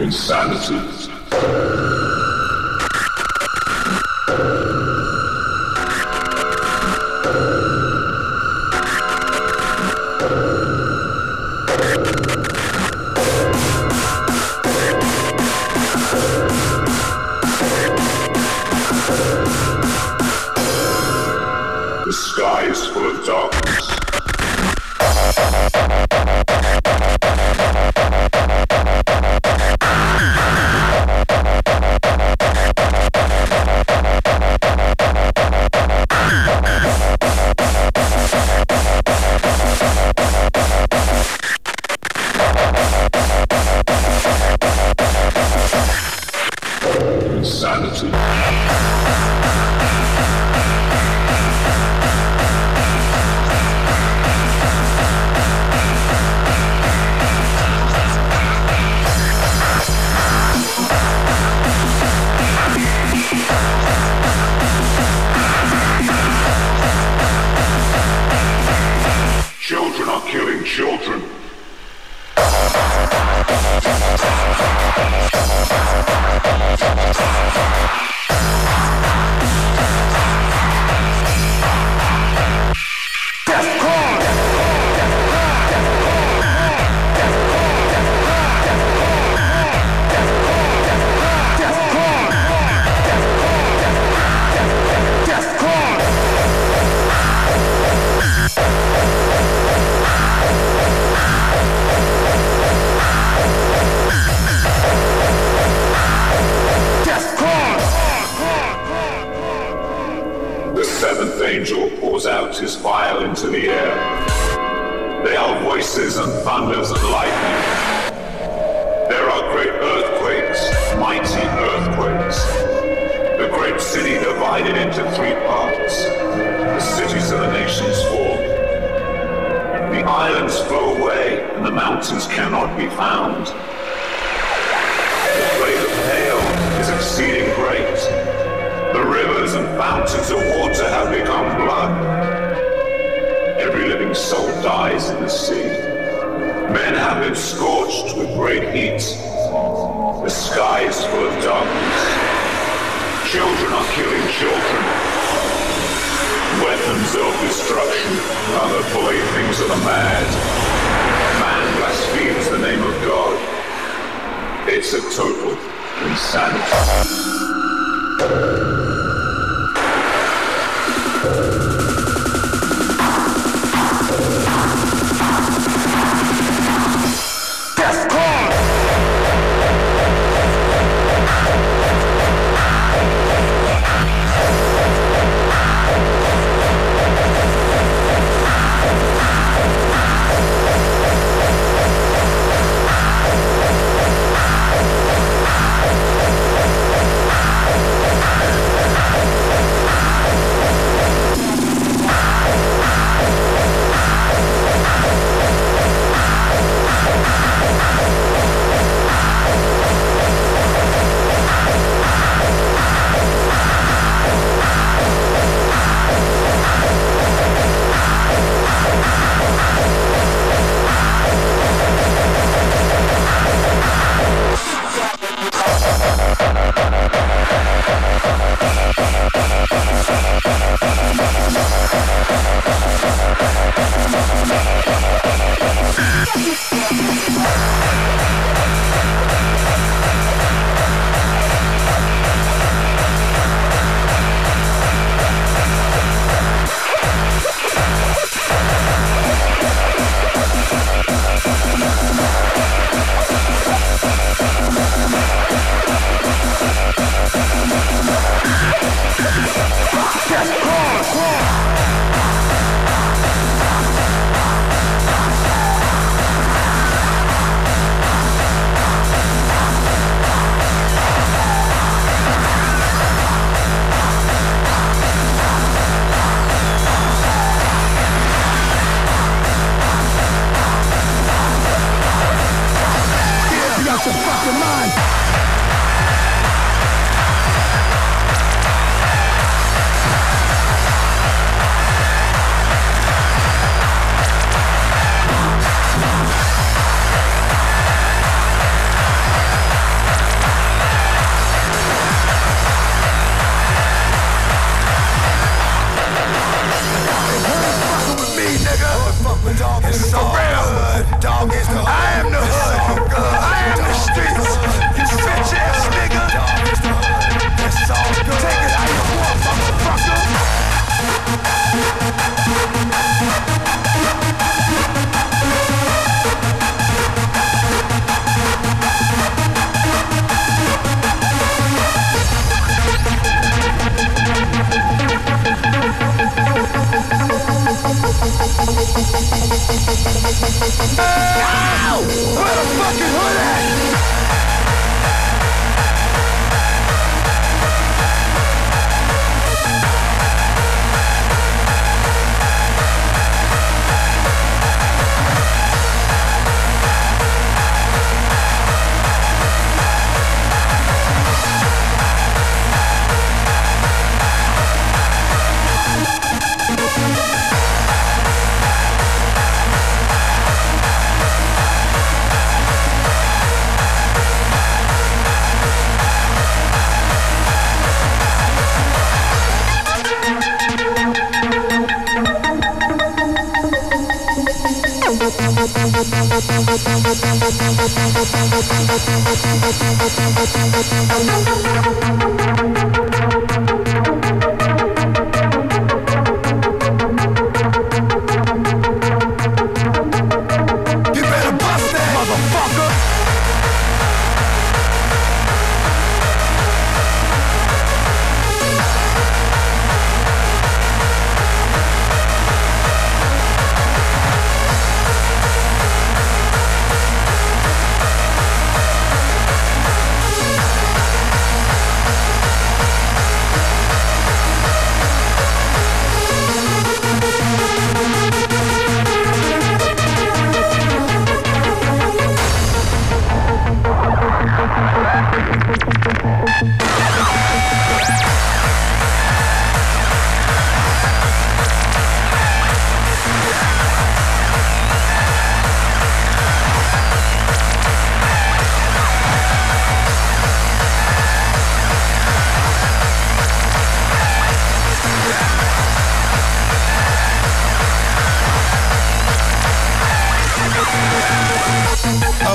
Insanity. killing children. Calamities file into the air. They are voices and thunders and lightning. There are great earthquakes, mighty earthquakes. The great city divided into three parts. The cities of the nations fall. The islands flow away, and the mountains cannot be found. The plague of hail is exceeding great. The rivers and fountains of water have become blood. Living soul dies in the sea. Men have been scorched with great heat. The sky is full of darkness. Children are killing children. Weapons of destruction are the playthings of the mad. Man blasphemes the name of God. It's a total insanity.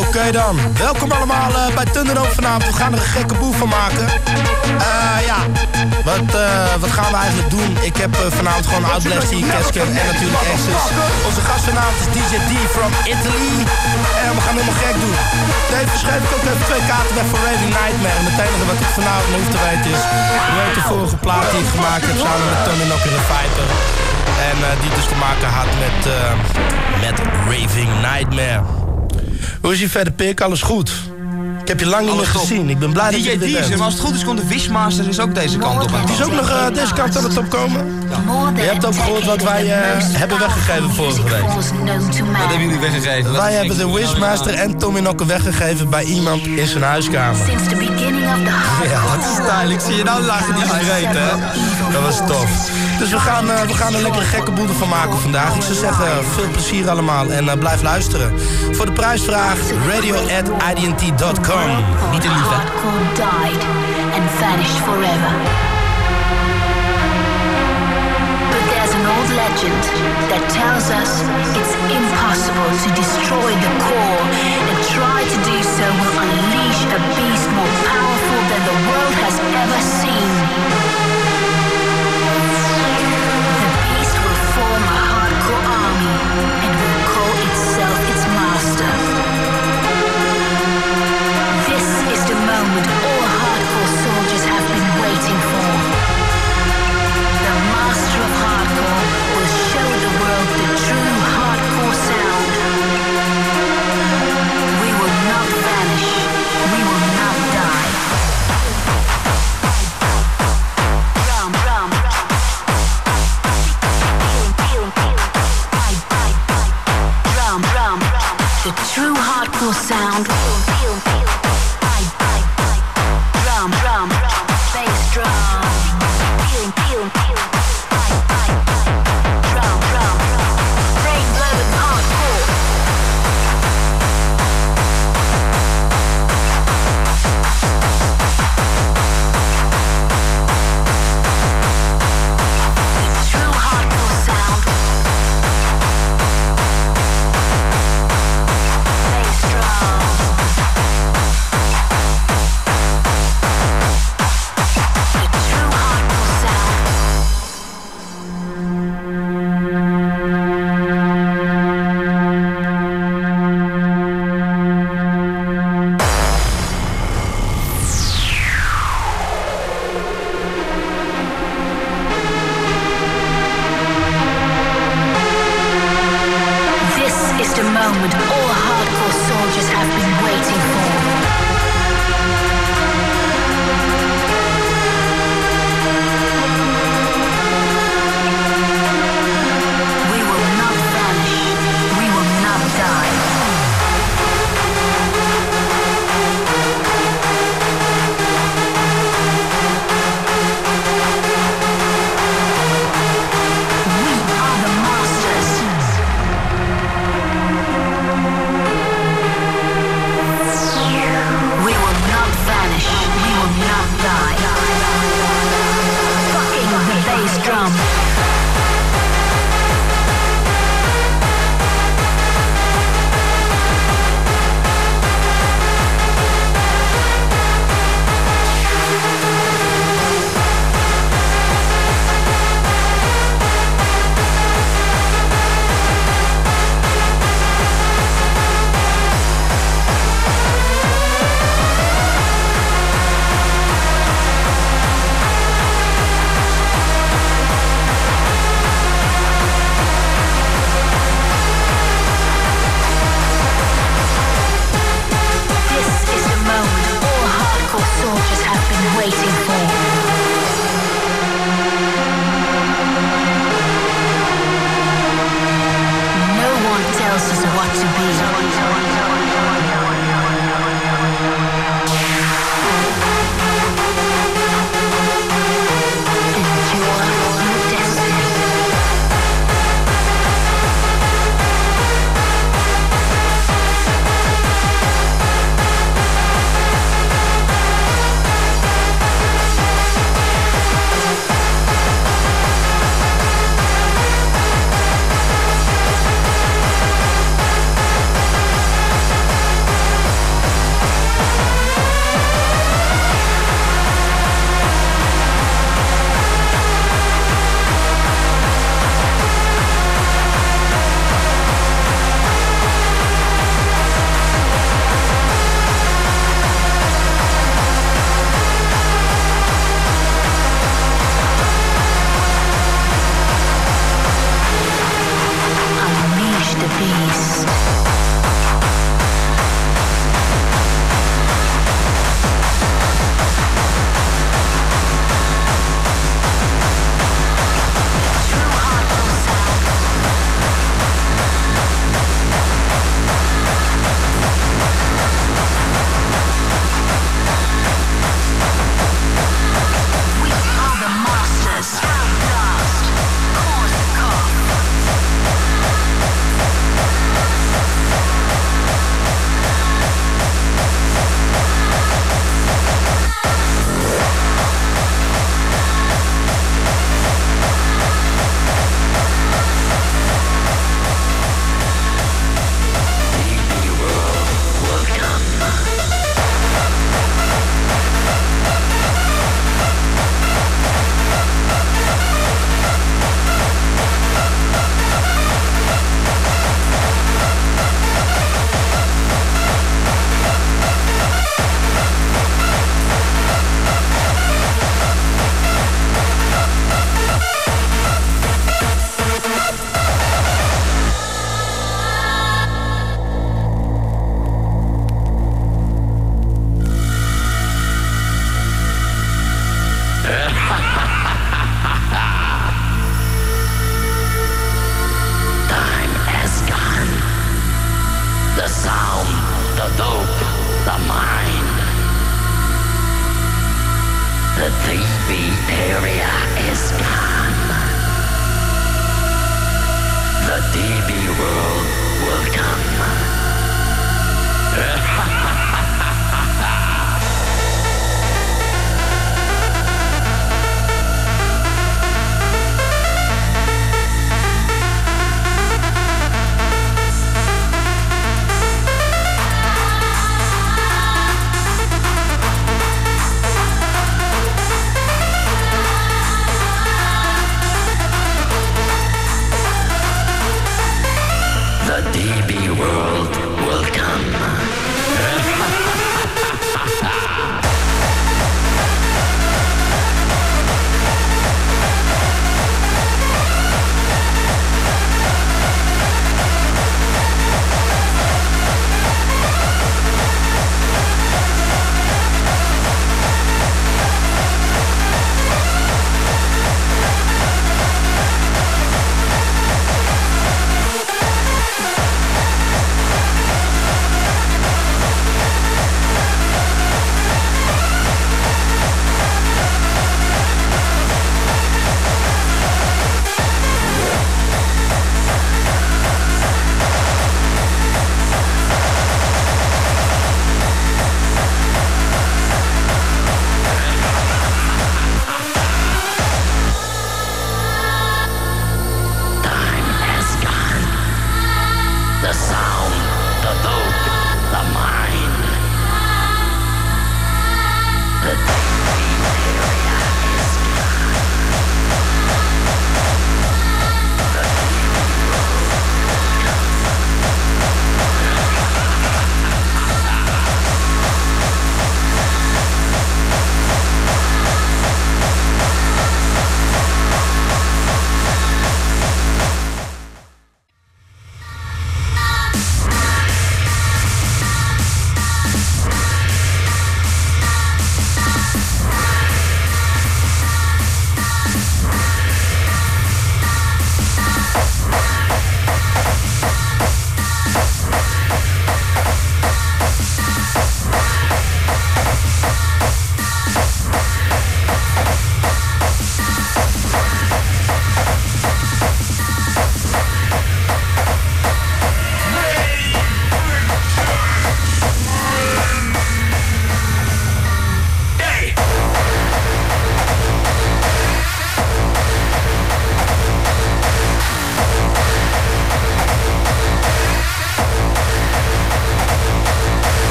Oké dan, welkom allemaal uh, bij Thunderdome vanavond. We gaan er een gekke boel van maken. Uh, ja, wat, uh, wat gaan we eigenlijk doen? Ik heb vanavond gewoon Outlast hier, Casken en natuurlijk Access. Onze gast vanavond is DJ D from Italy. En we gaan helemaal gek doen. Tevens schrijf ik ook even twee kaarten weg voor Raving Nightmare. En het enige wat ik vanavond hoef te weten is... hoe heet de vorige plaat die ik gemaakt heb samen met Tony Knocker en Fighter. En die dus te maken had met, met Raving Nightmare. Hoe is je verder, Pik? Alles goed? Ik heb je lang niet meer gezien. Ik ben blij dat je er bent. Maar als het goed is, komt de Wishmaster is ook deze kant op. Die is ook nog uh, deze kant aan het opkomen. Je hebt ook gehoord wat wij uh, hebben weggegeven vorige week. Wat hebben jullie weggegeven? Wij hebben de Wishmaster en Tommy Nokken weggegeven bij iemand in zijn huiskamer. Ja, dat is stylish. Zie je nou lachen die gereed, hè? Dat was tof. Dus we gaan, uh, we gaan een lekkere gekke boel van maken vandaag. Ik zou zeggen, veel plezier allemaal en blijf luisteren. Voor de prijsvraag, radio at idnt.com. Niet in Hardcore died and vanished forever. There's an old legend that tells us it's impossible to destroy the core, and try to do so will unleash a beast more powerful than the world has ever seen.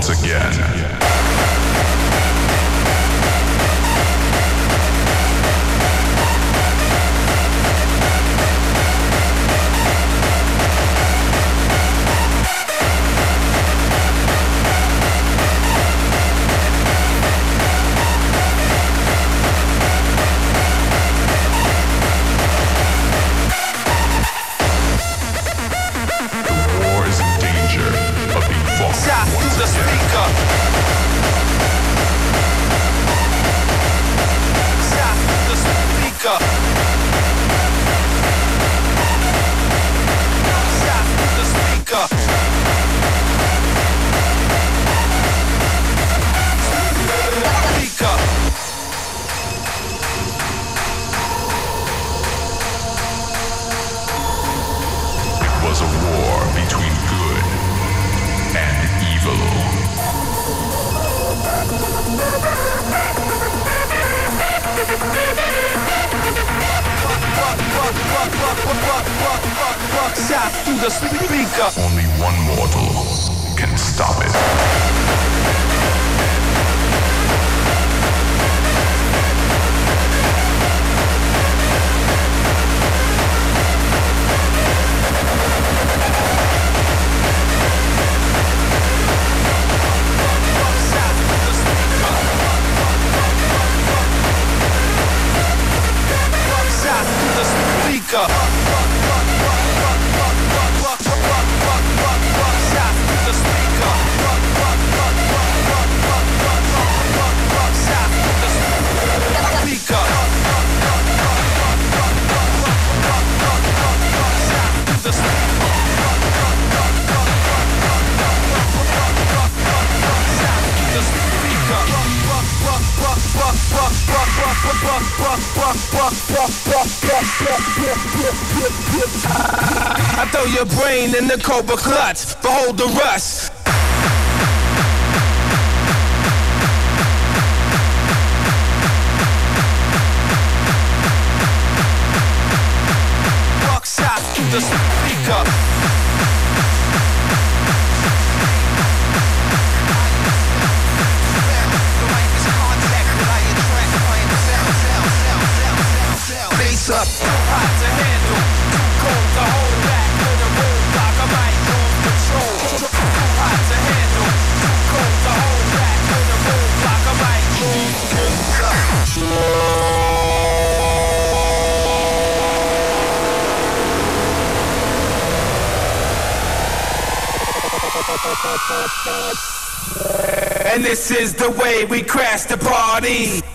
Once again. I throw your brain in the cobra clutch. Behold the rust. Buckshot the speaker. up. To handle, cold to hold back. I might lose control. To handle, cold to hold back. I might lose control. And this is the way we crash the party.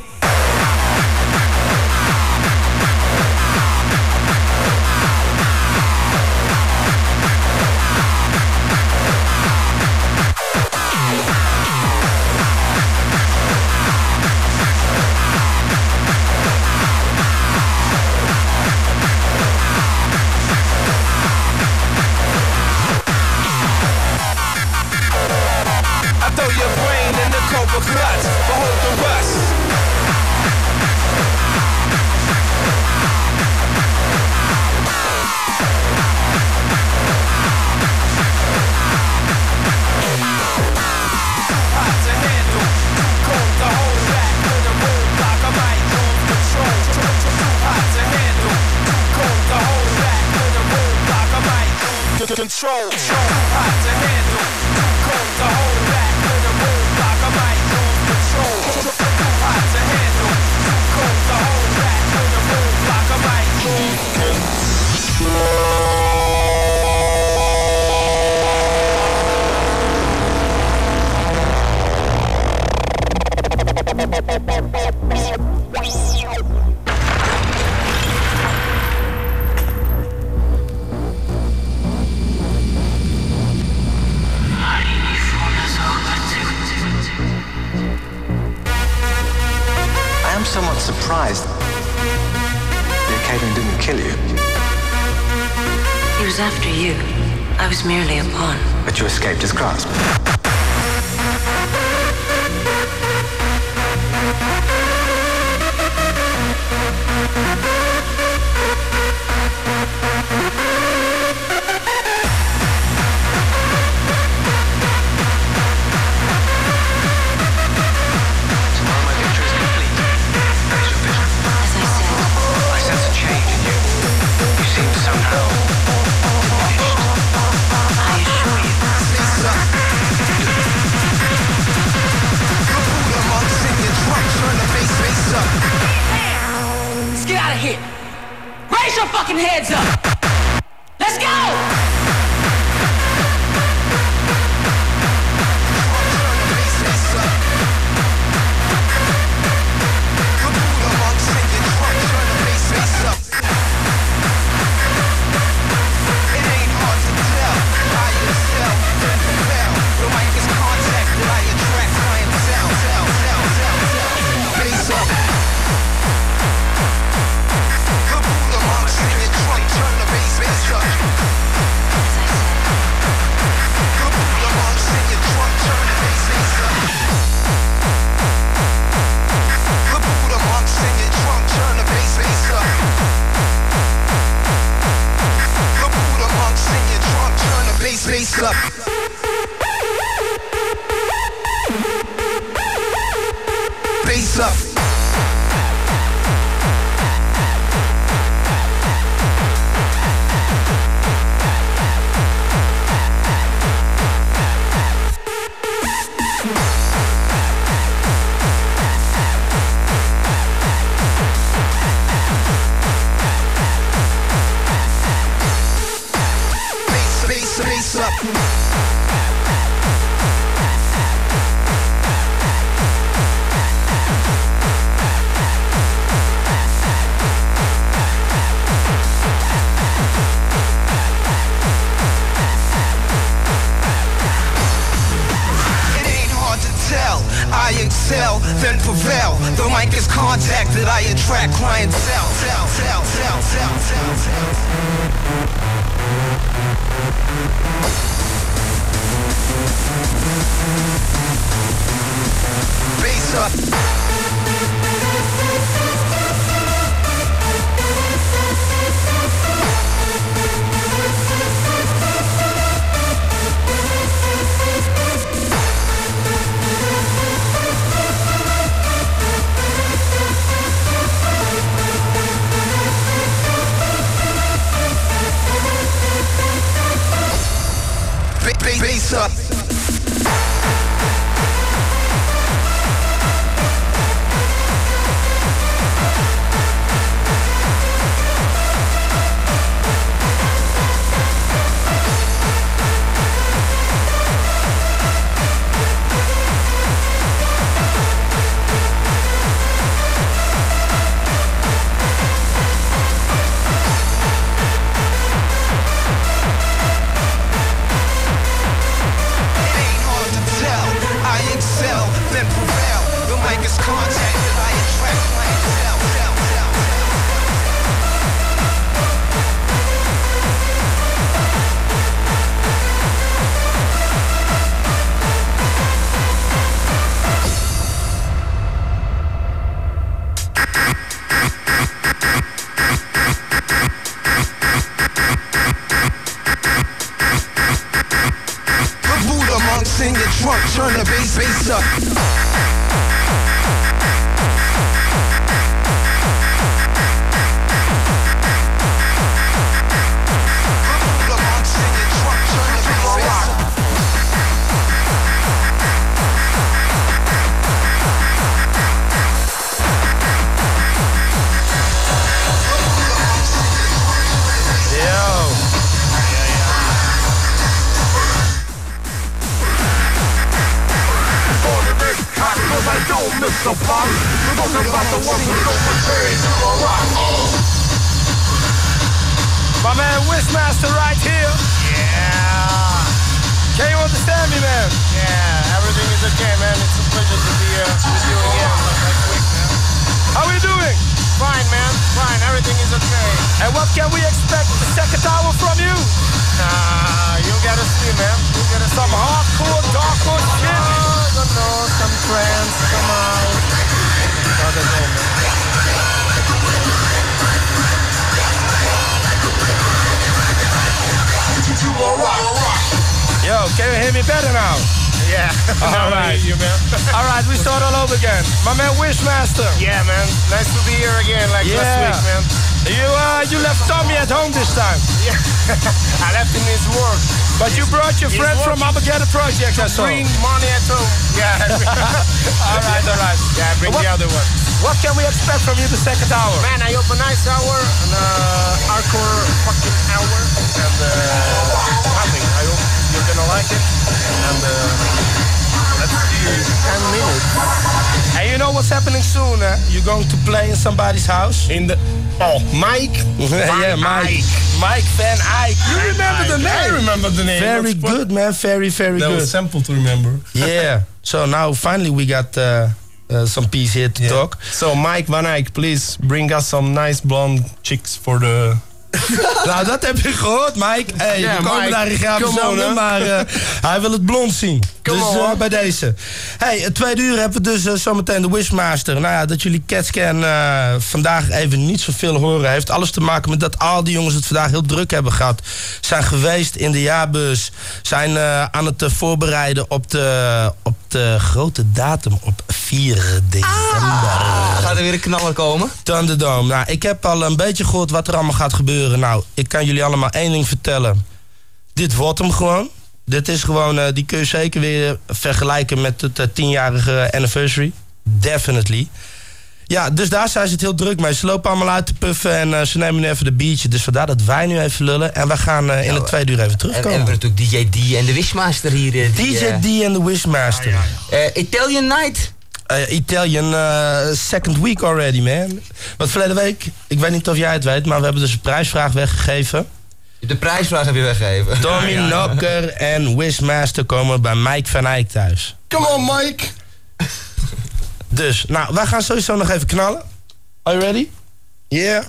Can you hear me better now? Yeah. All right. you, man. All right, we start all over again. My man Wishmaster. yeah, man. Nice to be here again, like Yeah. last week, man. You uh, you left Tommy at home this time, Yeah. I left him his work. but you brought your friend from. Armageddon Project. I saw. Bring money at home. Yeah. all right, all right. Yeah, bring What- the other one. What can we expect from you the second hour? Man, I hope a nice hour, an uh, hardcore fucking hour, and uh, nothing. I gonna like it. And uh, let's see, 10 minutes. And you know what's happening soon? Eh? You're going to play in somebody's house. In the oh, Mike. yeah, Mike. Eyck. Mike Van Eyck. You remember the name? I remember the name. Very That's good, man. Very, very That good. was simple to remember. yeah. So now finally we got uh, uh, some peace here to talk. So Mike Van Eyck, please bring us some nice blonde chicks for the. nou, dat heb je gehoord, Mike. Hey, Ja, we komen Mike, daar in zonen, hè. maar eh, hij wil het blond zien. Come dus hoor. bij deze. Hey, het tweede uur hebben we dus eh, zometeen de Wishmaster. Nou ja, dat jullie Catscan eh vandaag even niet zoveel horen... heeft alles te maken met dat al die jongens het vandaag heel druk hebben gehad. Zijn geweest in de jaarbus. Zijn aan het voorbereiden op de, op de grote datum op 4 december. Gaat er weer een knaller komen? Thunderdome. Nou, ik heb al een beetje gehoord wat er allemaal gaat gebeuren. Nou, ik kan jullie allemaal één ding vertellen. Dit wordt hem gewoon. Dit is gewoon, eh, die kun je zeker weer vergelijken met het eh, tienjarige anniversary. Definitely. Ja, dus daar zijn ze het heel druk mee. Ze lopen allemaal uit te puffen en eh, ze nemen nu even de biertje. Dus vandaar dat wij nu even lullen. En we gaan in het tweede uur even En, en we terugkomen. hebben natuurlijk DJ D en de Wishmaster hier. die, DJ D en de Wishmaster. eh, Italian Night. Italian second week already, man. Want verleden week, ik weet niet of jij het weet, maar we hebben dus een prijsvraag weggegeven. De prijsvraag heb je weggegeven. Tommy Knocker en Wishmaster komen bij Mike van Eyck thuis. Come on, Mike. Dus, nou, wij gaan sowieso nog even knallen. Are you ready? Yeah.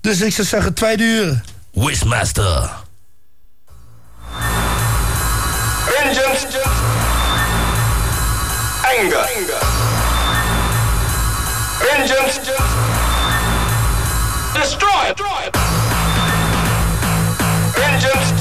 Dus ik zou zeggen, tweede uur. Wishmaster. Vengeance. Anger. Vengeance. Destroy. Vengeance.